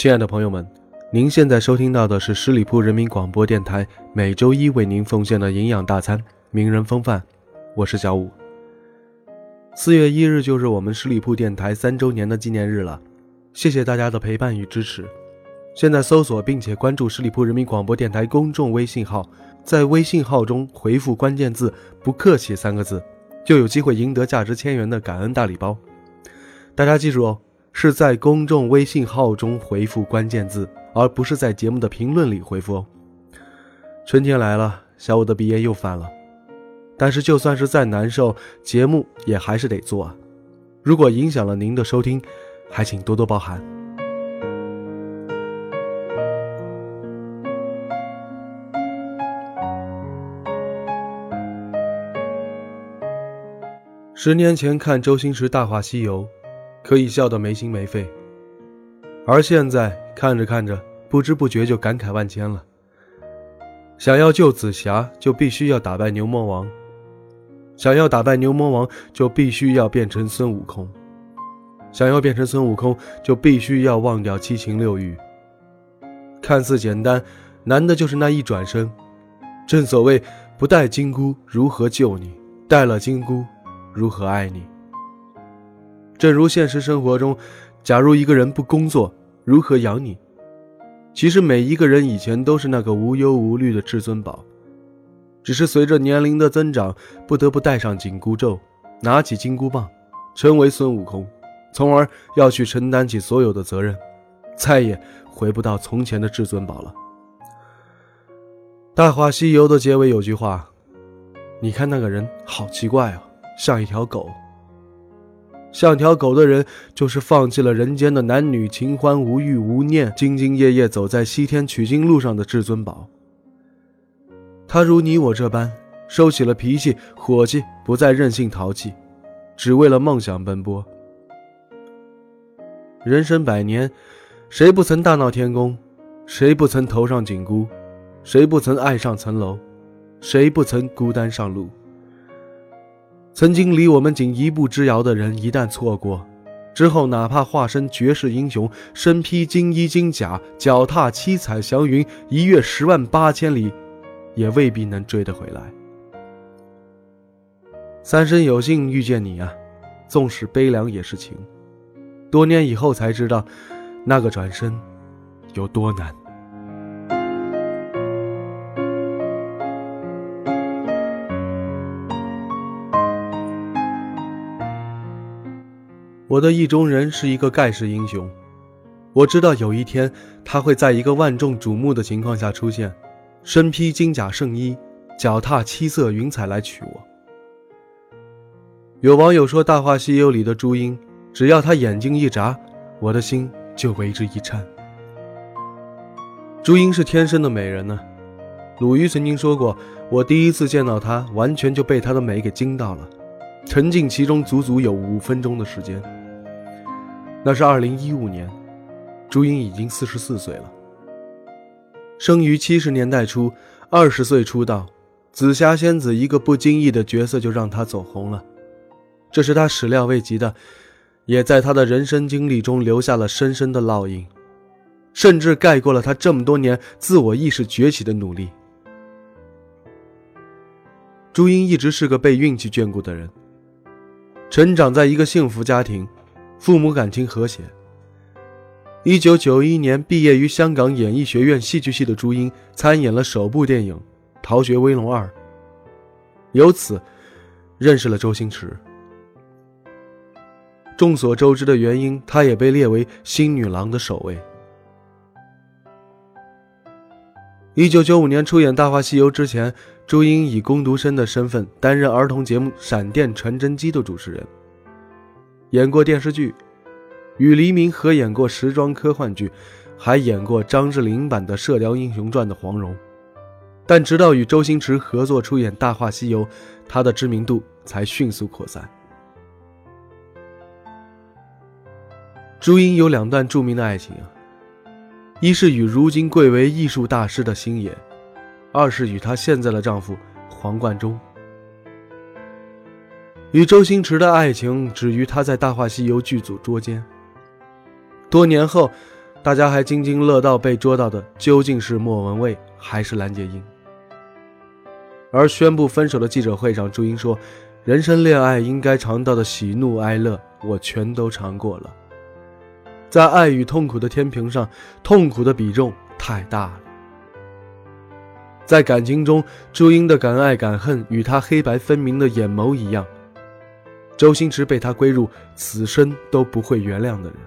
亲爱的朋友们，您现在收听到的是十里铺人民广播电台每周一为您奉献的营养大餐——名人风范。我是小五。四月一日就是我们十里铺电台三周年的纪念日了，谢谢大家的陪伴与支持。现在搜索并且关注十里铺人民广播电台公众微信号，在微信号中回复关键字“不客气”三个字，就有机会赢得价值千元的感恩大礼包。大家记住哦。是在公众微信号中回复关键字，而不是在节目的评论里回复哦。春天来了，小五的鼻炎又犯了，但是就算是再难受，节目也还是得做啊。如果影响了您的收听，还请多多包涵。十年前看周星驰《大话西游》。可以笑得没心没肺，而现在看着看着，不知不觉就感慨万千了。想要救紫霞，就必须要打败牛魔王；想要打败牛魔王，就必须要变成孙悟空；想要变成孙悟空，就必须要忘掉七情六欲。看似简单，难的就是那一转身。正所谓，不带金箍如何救你？带了金箍，如何爱你？正如现实生活中，假如一个人不工作，如何养你？其实每一个人以前都是那个无忧无虑的至尊宝，只是随着年龄的增长，不得不戴上紧箍咒，拿起金箍棒，成为孙悟空，从而要去承担起所有的责任，再也回不到从前的至尊宝了。《大话西游》的结尾有句话：“你看那个人好奇怪啊，像一条狗。”像条狗的人，就是放弃了人间的男女情欢、无欲无念，兢兢业业走在西天取经路上的至尊宝。他如你我这般，收起了脾气、火气，不再任性淘气，只为了梦想奔波。人生百年，谁不曾大闹天宫？谁不曾头上紧箍？谁不曾爱上层楼？谁不曾孤单上路？曾经离我们仅一步之遥的人，一旦错过，之后哪怕化身绝世英雄，身披金衣金甲，脚踏七彩祥云，一跃十万八千里，也未必能追得回来。三生有幸遇见你啊，纵使悲凉也是情。多年以后才知道，那个转身有多难。我的意中人是一个盖世英雄，我知道有一天他会在一个万众瞩目的情况下出现，身披金甲圣衣，脚踏七色云彩来娶我。有网友说，《大话西游》里的朱茵，只要她眼睛一眨，我的心就为之一颤。朱茵是天生的美人呢，鲁豫曾经说过，我第一次见到她，完全就被她的美给惊到了，沉浸其中足足有五分钟的时间。那是二零一五年，朱茵已经四十四岁了。生于七十年代初，二十岁出道，紫霞仙子一个不经意的角色就让她走红了，这是她始料未及的，也在她的人生经历中留下了深深的烙印，甚至盖过了她这么多年自我意识崛起的努力。朱茵一直是个被运气眷顾的人，成长在一个幸福家庭，父母感情和谐。一九九一年毕业于香港演艺学院戏剧系的朱茵，参演了首部电影《逃学威龙二》，由此认识了周星驰。众所周知的原因，她也被列为新女郎的首位。一九九五年出演《大话西游》之前，朱茵以工读生的身份担任儿童节目《闪电传真机》的主持人，演过电视剧。与黎明合演过时装科幻剧，还演过张智霖版的《射雕英雄传》的黄蓉，但直到与周星驰合作出演《大话西游》，他的知名度才迅速扩散。朱茵有两段著名的爱情啊，一是与如今贵为艺术大师的星爷，二是与她现在的丈夫黄贯中。与周星驰的爱情止于他在《大话西游》剧组捉奸。多年后，大家还津津乐道被捉到的究竟是莫文蔚还是蓝洁瑛？而宣布分手的记者会上，朱茵说：“人生恋爱应该尝到的喜怒哀乐，我全都尝过了。在爱与痛苦的天平上，痛苦的比重太大了。在感情中，朱茵的敢爱敢恨与她黑白分明的眼眸一样，周星驰被他归入此生都不会原谅的人。”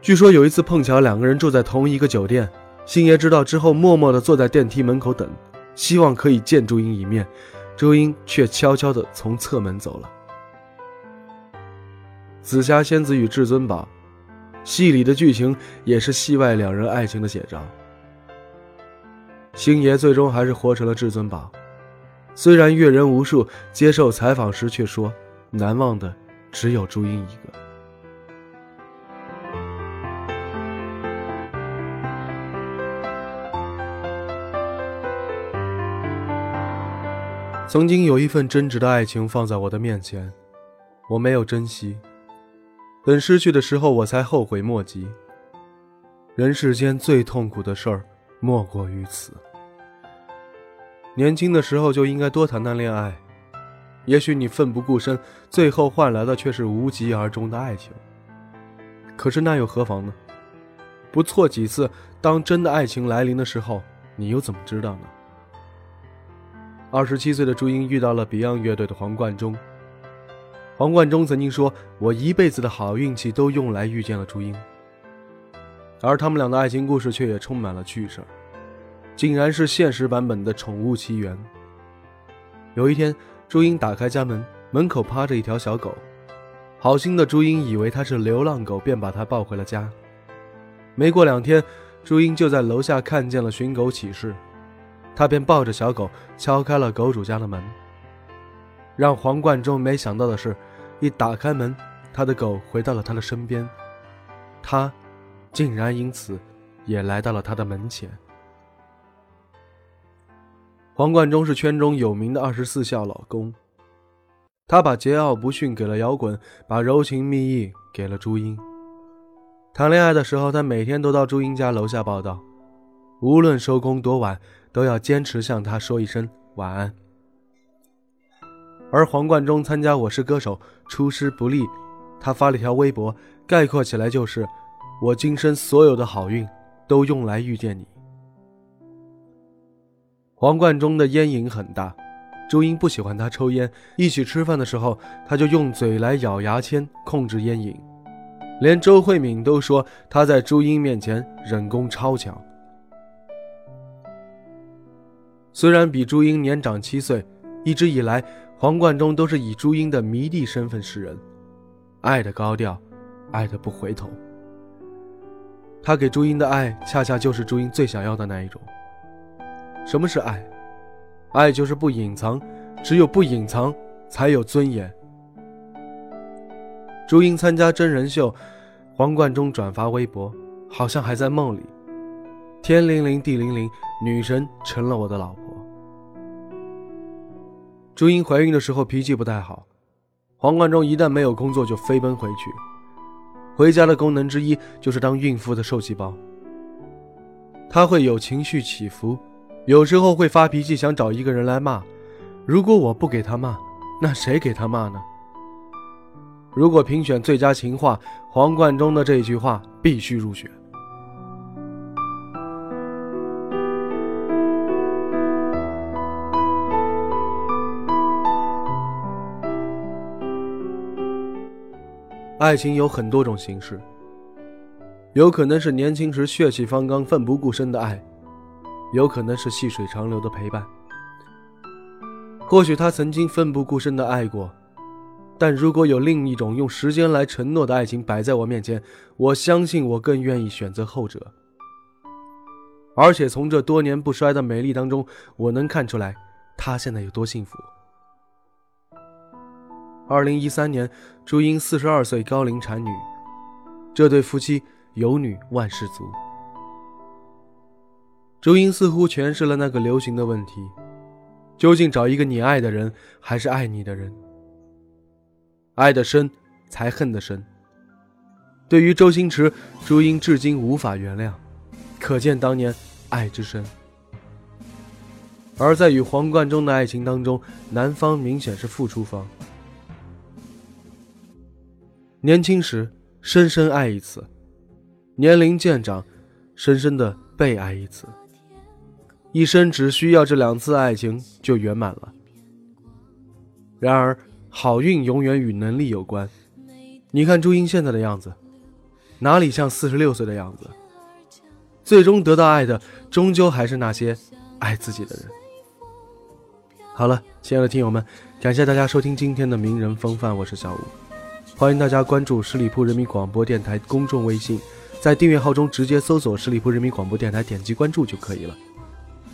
据说有一次碰巧两个人住在同一个酒店，星爷知道之后默默地坐在电梯门口等，希望可以见朱茵一面，朱茵却悄悄地从侧门走了。紫霞仙子与至尊宝，戏里的剧情也是戏外两人爱情的写照。星爷最终还是活成了至尊宝，虽然阅人无数，接受采访时却说难忘的只有朱茵一个。曾经有一份真挚的爱情放在我的面前，我没有珍惜，等失去的时候，我才后悔莫及。人世间最痛苦的事儿，莫过于此。年轻的时候就应该多谈谈恋爱，也许你奋不顾身，最后换来的却是无疾而终的爱情。可是那又何妨呢？不错几次，当真的爱情来临的时候，你又怎么知道呢？二十七岁的朱茵遇到了 Beyond 乐队的黄贯中。黄贯中曾经说：“我一辈子的好运气都用来遇见了朱茵。”而他们俩的爱情故事却也充满了趣事竟然是现实版本的《宠物奇缘》。有一天，朱茵打开家门，门口趴着一条小狗。好心的朱茵以为它是流浪狗，便把它抱回了家。没过两天，朱茵就在楼下看见了寻狗启事。她便抱着小狗敲开了狗主家的门。让黄贯中没想到的是，一打开门，他的狗回到了他的身边，他竟然因此也来到了他的门前。黄贯中是圈中有名的二十四孝老公，他把桀骜不驯给了摇滚，把柔情蜜意给了朱茵。谈恋爱的时候，他每天都到朱茵家楼下报道，无论收工多晚。都要坚持向她说一声晚安。而黄贯中参加《我是歌手》出师不利，他发了一条微博，概括起来就是：“我今生所有的好运都用来遇见你。”黄贯中的烟瘾很大，朱茵不喜欢他抽烟，一起吃饭的时候，他就用嘴来咬牙签控制烟瘾，连周慧敏都说他在朱茵面前忍功超强。虽然比朱茵年长七岁，一直以来，黄贯中都是以朱茵的迷弟身份示人，爱的高调，爱的不回头。他给朱茵的爱，恰恰就是朱茵最想要的那一种。什么是爱？爱就是不隐藏，只有不隐藏，才有尊严。朱茵参加真人秀，黄贯中转发微博，好像还在梦里，天灵灵地灵灵，女神成了我的老婆。朱茵怀孕的时候脾气不太好，黄贯中一旦没有工作就飞奔回去，回家的功能之一就是当孕妇的受气包。他会有情绪起伏，有时候会发脾气，想找一个人来骂。如果我不给他骂，那谁给他骂呢？如果评选最佳情话，黄贯中的这句话必须入选。爱情有很多种形式，有可能是年轻时血气方刚、奋不顾身的爱，有可能是细水长流的陪伴。或许他曾经奋不顾身的爱过，但如果有另一种用时间来承诺的爱情摆在我面前，我相信我更愿意选择后者。而且从这多年不衰的美丽当中，我能看出来，他现在有多幸福。二零一三年，朱茵四十二岁高龄产女，这对夫妻有女万事足。朱茵似乎诠释了那个流行的问题：究竟找一个你爱的人，还是爱你的人？爱的深，才恨的深。对于周星驰，朱茵至今无法原谅，可见当年爱之深。而在与黄贯中的爱情当中，男方明显是付出方。年轻时深深爱一次，年龄渐长，深深的被爱一次，一生只需要这两次爱情就圆满了。然而，好运永远与能力有关。你看朱茵现在的样子，哪里像四十六岁的样子？最终得到爱的，终究还是那些爱自己的人。好了，亲爱的听友们，感谢大家收听今天的名人风范，我是小吴。欢迎大家关注十里铺人民广播电台公众微信，在订阅号中直接搜索“十里铺人民广播电台”，点击关注就可以了。